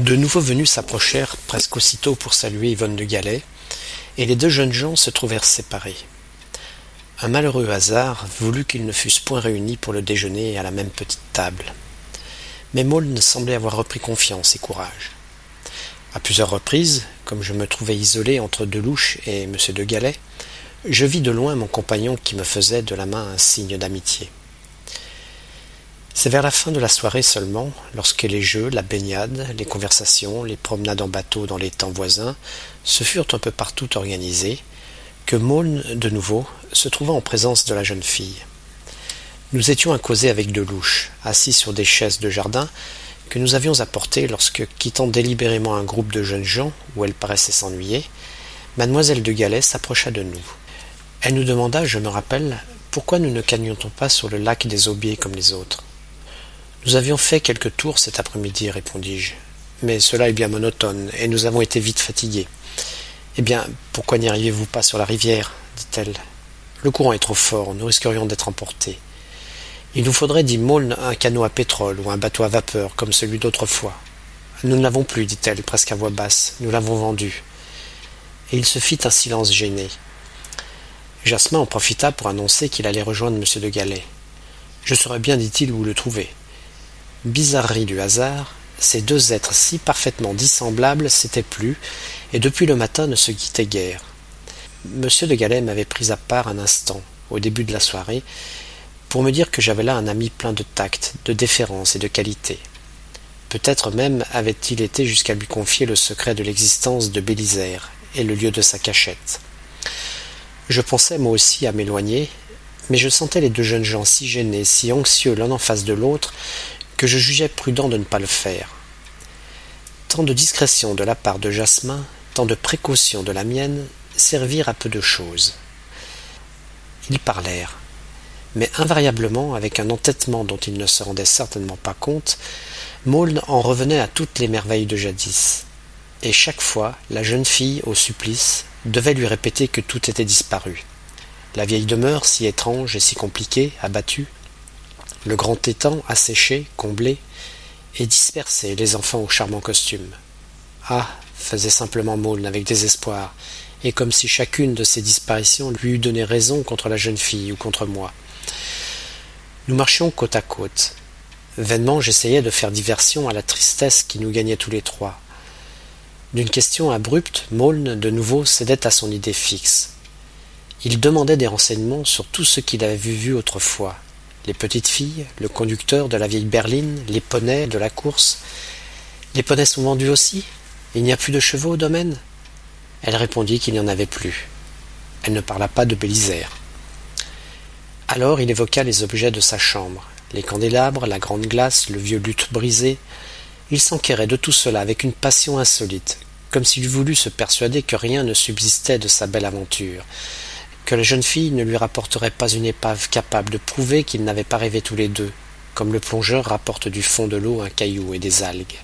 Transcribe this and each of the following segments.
De nouveaux venus s'approchèrent presque aussitôt pour saluer Yvonne de Galais, et les deux jeunes gens se trouvèrent séparés. Un malheureux hasard voulut qu'ils ne fussent point réunis pour le déjeuner à la même petite table. Mais Maulne semblait avoir repris confiance et courage. À plusieurs reprises, comme je me trouvais isolé entre Delouche et M. de Galais, je vis de loin mon compagnon qui me faisait de la main un signe d'amitié. C'est vers la fin de la soirée seulement, lorsque les jeux, la baignade, les conversations, les promenades en bateau dans les temps voisins se furent un peu partout organisés, que Maulne, de nouveau, se trouva en présence de la jeune fille. Nous étions à causer avec Delouche, assis sur des chaises de jardin que nous avions apportées lorsque, quittant délibérément un groupe de jeunes gens où elle paraissait s'ennuyer, mademoiselle de Galais s'approcha de nous. Elle nous demanda, je me rappelle, pourquoi nous ne cagnions-on pas sur le lac des Aubiers comme les autres. Nous avions fait quelques tours cet après-midi, répondis-je. Mais cela est bien monotone, et nous avons été vite fatigués. Eh bien, pourquoi n'y arrivez-vous pas sur la rivière? dit-elle. Le courant est trop fort, nous risquerions d'être emportés. Il nous faudrait, dit Maulne, un canot à pétrole ou un bateau à vapeur, comme celui d'autrefois. Nous ne l'avons plus, dit-elle, presque à voix basse. Nous l'avons vendu. Et il se fit un silence gêné. Jasmin en profita pour annoncer qu'il allait rejoindre M. de Galais. Je saurais bien, dit-il, où le trouver. Bizarrerie du hasard, ces deux êtres si parfaitement dissemblables s'étaient plus, et depuis le matin ne se quittaient guère. M. de Galais m'avait pris à part un instant, au début de la soirée, pour me dire que j'avais là un ami plein de tact, de déférence et de qualité. Peut-être même avait-il été jusqu'à lui confier le secret de l'existence de Bélisère et le lieu de sa cachette. Je pensais moi aussi à m'éloigner, mais je sentais les deux jeunes gens si gênés, si anxieux l'un en face de l'autre, que je jugeais prudent de ne pas le faire. Tant de discrétion de la part de Jasmin, tant de précaution de la mienne, servirent à peu de choses. Ils parlèrent, mais invariablement, avec un entêtement dont ils ne se rendaient certainement pas compte, Maulne en revenait à toutes les merveilles de jadis. Et chaque fois, la jeune fille, au supplice, devait lui répéter que tout était disparu. La vieille demeure, si étrange et si compliquée, abattue, le grand étang asséché, comblé, et dispersé les enfants aux charmants costumes. Ah faisait simplement Maulne avec désespoir, et comme si chacune de ces disparitions lui eût donné raison contre la jeune fille ou contre moi. Nous marchions côte à côte. Vainement j'essayais de faire diversion à la tristesse qui nous gagnait tous les trois. D'une question abrupte, Maulne, de nouveau, cédait à son idée fixe. Il demandait des renseignements sur tout ce qu'il avait vu autrefois. Les petites filles, le conducteur de la vieille berline, les poneys de la course. Les poneys sont vendus aussi Il n'y a plus de chevaux au domaine Elle répondit qu'il n'y en avait plus. Elle ne parla pas de Bélisère. Alors il évoqua les objets de sa chambre, les candélabres, la grande glace, le vieux luth brisé, il s'enquérait de tout cela avec une passion insolite, comme s'il voulut se persuader que rien ne subsistait de sa belle aventure, que la jeune fille ne lui rapporterait pas une épave capable de prouver qu'ils n'avaient pas rêvé tous les deux, comme le plongeur rapporte du fond de l'eau un caillou et des algues.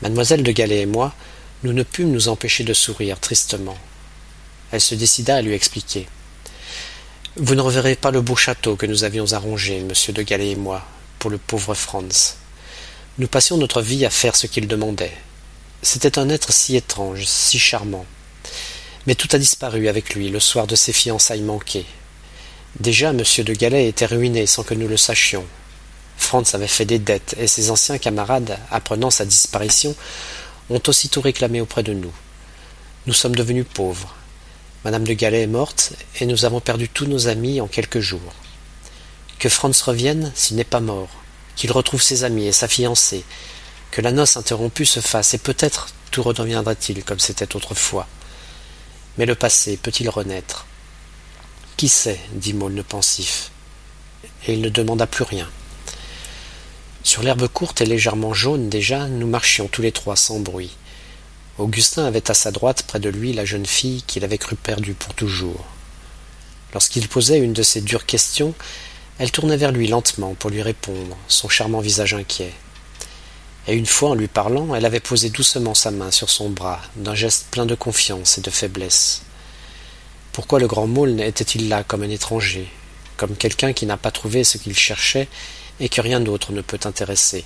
Mademoiselle de Galais et moi, nous ne pûmes nous empêcher de sourire tristement. Elle se décida à lui expliquer. Vous ne reverrez pas le beau château que nous avions arrangé, monsieur de Galais et moi, pour le pauvre Franz. Nous passions notre vie à faire ce qu'il demandait. C'était un être si étrange, si charmant. Mais tout a disparu avec lui le soir de ses fiançailles manquées. Déjà M. de Galais était ruiné sans que nous le sachions. Franz avait fait des dettes, et ses anciens camarades, apprenant sa disparition, ont aussitôt réclamé auprès de nous. Nous sommes devenus pauvres. Madame de Galais est morte, et nous avons perdu tous nos amis en quelques jours. Que Franz revienne s'il n'est pas mort qu'il retrouve ses amis et sa fiancée, que la noce interrompue se fasse, et peut-être tout redeviendra-t-il comme c'était autrefois. Mais le passé peut-il renaître? Qui sait? dit Maulne pensif. Et il ne demanda plus rien. Sur l'herbe courte et légèrement jaune déjà, nous marchions tous les trois sans bruit. Augustin avait à sa droite près de lui la jeune fille qu'il avait cru perdue pour toujours. Lorsqu'il posait une de ces dures questions, elle tournait vers lui lentement pour lui répondre, son charmant visage inquiet. Et une fois, en lui parlant, elle avait posé doucement sa main sur son bras, d'un geste plein de confiance et de faiblesse. Pourquoi le grand Maulne était-il là comme un étranger, comme quelqu'un qui n'a pas trouvé ce qu'il cherchait et que rien d'autre ne peut intéresser?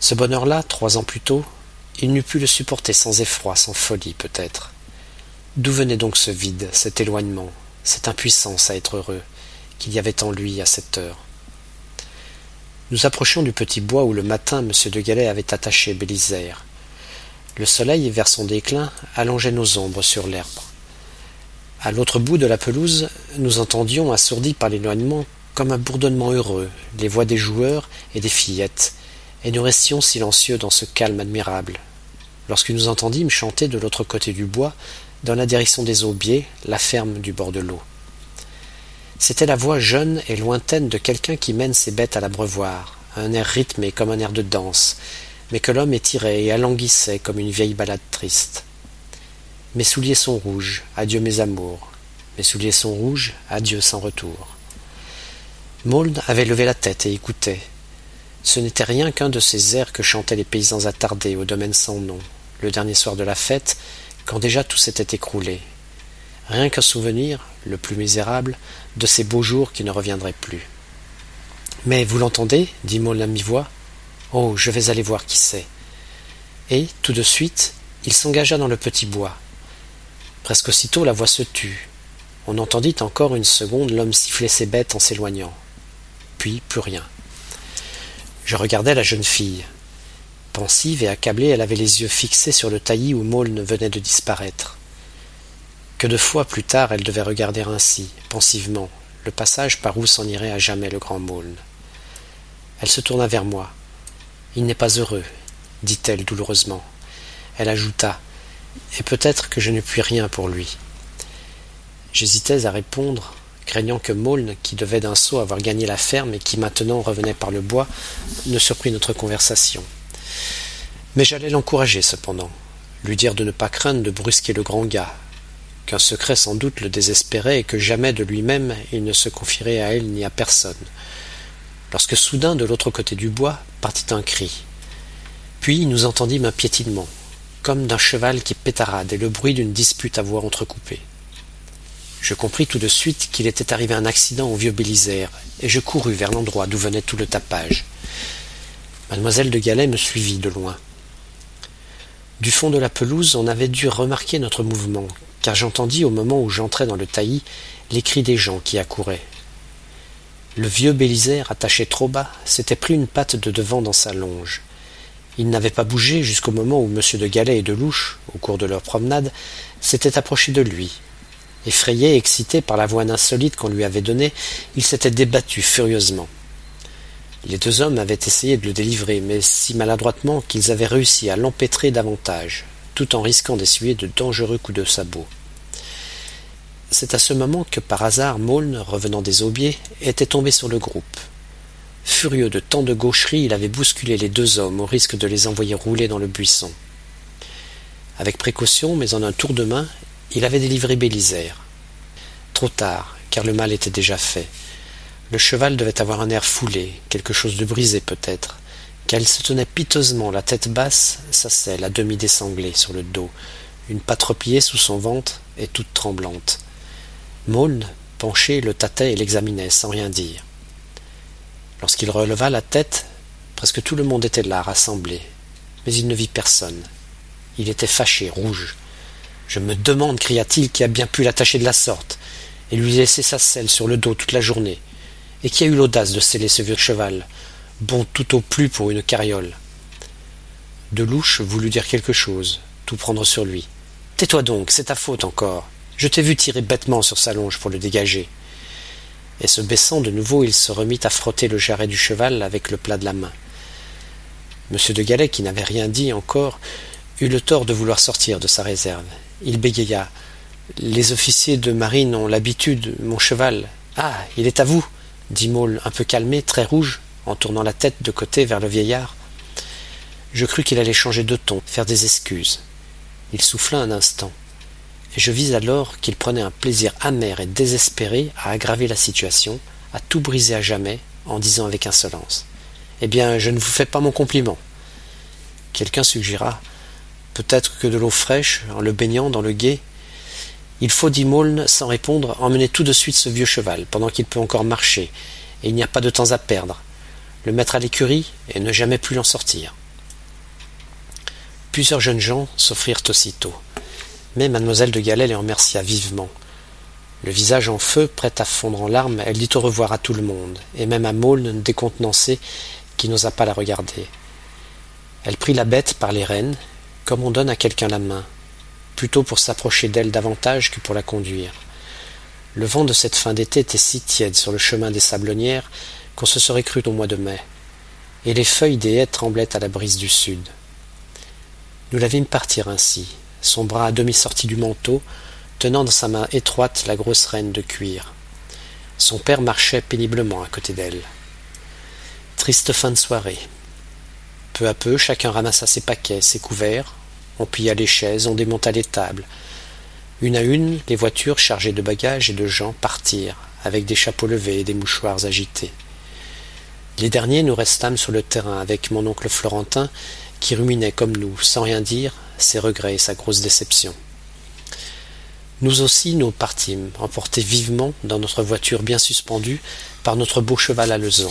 Ce bonheur-là, trois ans plus tôt, il n'eût pu le supporter sans effroi, sans folie peut-être. D'où venait donc ce vide, cet éloignement, cette impuissance à être heureux, qu'il y avait en lui à cette heure? Nous approchions du petit bois où le matin M. de Galais avait attaché Bélisère. Le soleil, vers son déclin, allongeait nos ombres sur l'herbe. À l'autre bout de la pelouse, nous entendions, assourdis par l'éloignement, comme un bourdonnement heureux, les voix des joueurs et des fillettes, et nous restions silencieux dans ce calme admirable. Lorsque nous entendîmes chanter de l'autre côté du bois, dans la direction des aubiers, la ferme du bord de l'eau. C'était la voix jeune et lointaine de quelqu'un qui mène ses bêtes à l'abreuvoir, un air rythmé comme un air de danse, mais que l'homme étirait et alanguissait comme une vieille balade triste. Mes souliers sont rouges, adieu mes amours. Mes souliers sont rouges, adieu sans retour. Maulne avait levé la tête et écoutait. Ce n'était rien qu'un de ces airs que chantaient les paysans attardés au domaine sans nom, le dernier soir de la fête, quand déjà tout s'était écroulé. Rien qu'un souvenir, le plus misérable, de ces beaux jours qui ne reviendraient plus. Mais vous l'entendez dit Maulne à mi-voix. Oh, je vais aller voir qui c'est. Et, tout de suite, il s'engagea dans le petit bois. Presque aussitôt la voix se tut. On entendit encore une seconde l'homme siffler ses bêtes en s'éloignant. Puis plus rien. Je regardais la jeune fille. Pensive et accablée, elle avait les yeux fixés sur le taillis où Maulne venait de disparaître. Que de fois plus tard elle devait regarder ainsi, pensivement, le passage par où s'en irait à jamais le grand Maulne. Elle se tourna vers moi. Il n'est pas heureux, dit-elle douloureusement. Elle ajouta Et peut-être que je ne puis rien pour lui. J'hésitais à répondre, craignant que Maulne, qui devait d'un saut avoir gagné la ferme et qui maintenant revenait par le bois, ne surprit notre conversation. Mais j'allais l'encourager cependant, lui dire de ne pas craindre de brusquer le grand gars, qu'un secret sans doute le désespérait et que jamais de lui-même il ne se confierait à elle ni à personne. Lorsque soudain, de l'autre côté du bois, partit un cri. Puis nous entendîmes un piétinement, comme d'un cheval qui pétarade et le bruit d'une dispute à voix entrecoupée. Je compris tout de suite qu'il était arrivé un accident au vieux Bélisère, et je courus vers l'endroit d'où venait tout le tapage. Mademoiselle de Galais me suivit de loin. Du fond de la pelouse, on avait dû remarquer notre mouvement, car j'entendis au moment où j'entrais dans le taillis les cris des gens qui accouraient. Le vieux Bélisère, attaché trop bas, s'était pris une patte de devant dans sa longe. Il n'avait pas bougé jusqu'au moment où M. de Galais et de Louche, au cours de leur promenade, s'étaient approchés de lui. Effrayé excité par la voix insolite qu'on lui avait donnée, il s'était débattu furieusement. Les deux hommes avaient essayé de le délivrer, mais si maladroitement qu'ils avaient réussi à l'empêtrer davantage, tout en risquant d'essuyer de dangereux coups de sabot. C'est à ce moment que par hasard Maulne, revenant des aubiers, était tombé sur le groupe. Furieux de tant de gaucherie, il avait bousculé les deux hommes au risque de les envoyer rouler dans le buisson. Avec précaution, mais en un tour de main, il avait délivré Bélisère. Trop tard, car le mal était déjà fait. Le cheval devait avoir un air foulé, quelque chose de brisé peut-être, car il se tenait piteusement, la tête basse, sa selle à demi désanglée sur le dos, une patte repliée sous son ventre et toute tremblante. Maulne, penché, le tâtait et l'examinait sans rien dire. Lorsqu'il releva la tête, presque tout le monde était là, rassemblé, mais il ne vit personne. Il était fâché, rouge. Je me demande, cria-t-il, qui a bien pu l'attacher de la sorte, et lui laisser sa selle sur le dos toute la journée, et qui a eu l'audace de sceller ce vieux cheval, bon tout au plus pour une carriole. Delouche voulut dire quelque chose, tout prendre sur lui. Tais-toi donc, c'est ta faute encore. Je t'ai vu tirer bêtement sur sa longe pour le dégager. Et se baissant de nouveau, il se remit à frotter le jarret du cheval avec le plat de la main. Monsieur de Galais, qui n'avait rien dit encore, eut le tort de vouloir sortir de sa réserve. Il bégaya. Les officiers de marine ont l'habitude, mon cheval. Ah. Il est à vous. dit Maule, un peu calmé, très rouge, en tournant la tête de côté vers le vieillard. Je crus qu'il allait changer de ton, faire des excuses. Il souffla un instant et je vis alors qu'il prenait un plaisir amer et désespéré à aggraver la situation, à tout briser à jamais, en disant avec insolence Eh bien, je ne vous fais pas mon compliment. Quelqu'un suggéra Peut-être que de l'eau fraîche, en le baignant dans le gué. Il faut, dit Maulne, sans répondre, emmener tout de suite ce vieux cheval, pendant qu'il peut encore marcher, et il n'y a pas de temps à perdre. Le mettre à l'écurie et ne jamais plus l'en sortir. Plusieurs jeunes gens s'offrirent aussitôt. Mais mademoiselle de Galais les remercia vivement. Le visage en feu, prêt à fondre en larmes, elle dit au revoir à tout le monde, et même à Maulne décontenancé, qui n'osa pas la regarder. Elle prit la bête par les rênes, comme on donne à quelqu'un la main, plutôt pour s'approcher d'elle davantage que pour la conduire. Le vent de cette fin d'été était si tiède sur le chemin des sablonnières qu'on se serait cru au mois de mai, et les feuilles des haies tremblaient à la brise du sud. Nous la vîmes partir ainsi, son bras à demi sorti du manteau, tenant dans sa main étroite la grosse reine de cuir. Son père marchait péniblement à côté d'elle. Triste fin de soirée. Peu à peu, chacun ramassa ses paquets, ses couverts, on plia les chaises, on démonta les tables. Une à une, les voitures chargées de bagages et de gens partirent, avec des chapeaux levés et des mouchoirs agités. Les derniers nous restâmes sur le terrain avec mon oncle Florentin, qui ruminait comme nous, sans rien dire, ses regrets et sa grosse déception. Nous aussi nous partîmes, emportés vivement dans notre voiture bien suspendue par notre beau cheval à leçon.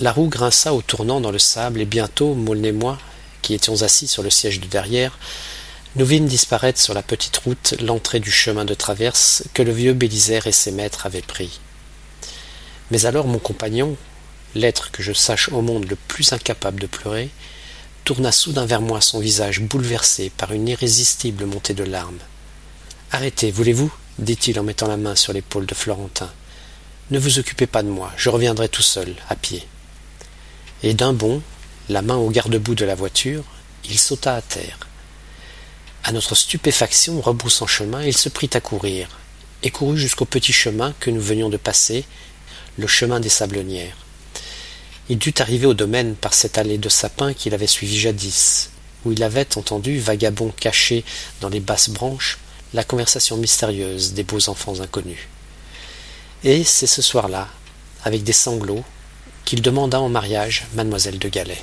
La roue grinça au tournant dans le sable, et bientôt, Maulne et moi, qui étions assis sur le siège de derrière, nous vîmes disparaître sur la petite route l'entrée du chemin de traverse que le vieux Bélisère et ses maîtres avaient pris. Mais alors mon compagnon, l'être que je sache au monde le plus incapable de pleurer, tourna soudain vers moi son visage bouleversé par une irrésistible montée de larmes. Arrêtez, voulez-vous? dit-il en mettant la main sur l'épaule de Florentin. Ne vous occupez pas de moi, je reviendrai tout seul, à pied. Et d'un bond, la main au garde-bout de la voiture, il sauta à terre. À notre stupéfaction, rebroussant chemin, il se prit à courir, et courut jusqu'au petit chemin que nous venions de passer, le chemin des sablonnières. Il dut arriver au domaine par cette allée de sapins qu'il avait suivie jadis, où il avait entendu, vagabond caché dans les basses branches, la conversation mystérieuse des beaux enfants inconnus. Et c'est ce soir-là, avec des sanglots, qu'il demanda en mariage mademoiselle de Galais.